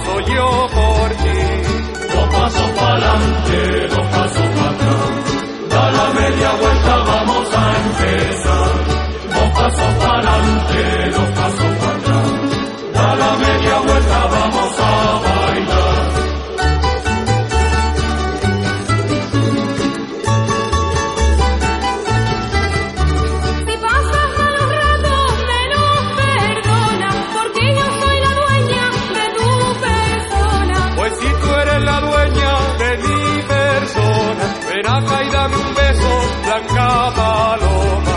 paso yo por ti. Dos pasos para adelante, dos pasos para atrás. Da la media vuelta, vamos a empezar. Dos pasos para adelante, dos pasos para acá y dame un beso, blanca paloma.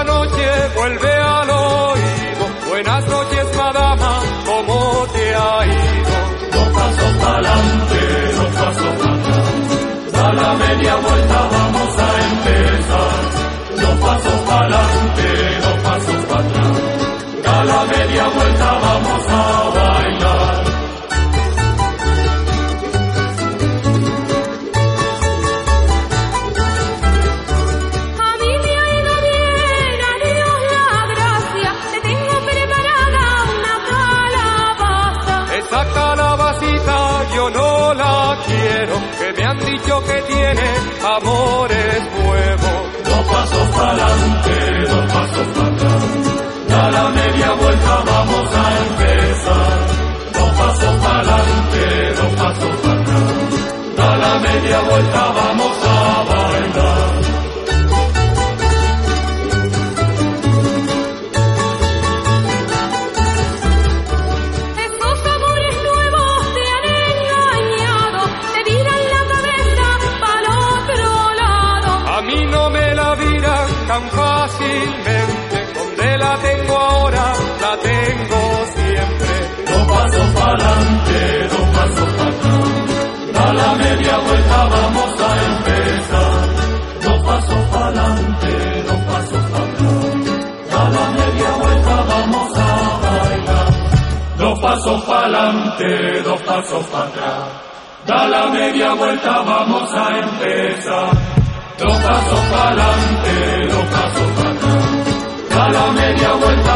Segunda noche vuelve al oído. Buenas noches, quiero, que me han dicho que tiene amores nuevos. Dos pasos pa'lante, dos pasos para atrás. Da la media vuelta, vamos a empezar. Dos pasos pa'lante, dos pasos para atrás. Da la media vuelta, vamos tan fácilmente, donde la tengo ahora, la tengo siempre. Dos pasos pa'lante, dos pasos para atrás. Da la media vuelta, vamos a empezar. Dos pasos pa'lante, dos pasos para atrás. Da la media vuelta, vamos a bailar. Dos pasos pa'lante, dos pasos para atrás. Da la media vuelta, vamos a empezar. Dos pasos para atrás. Media vuelta,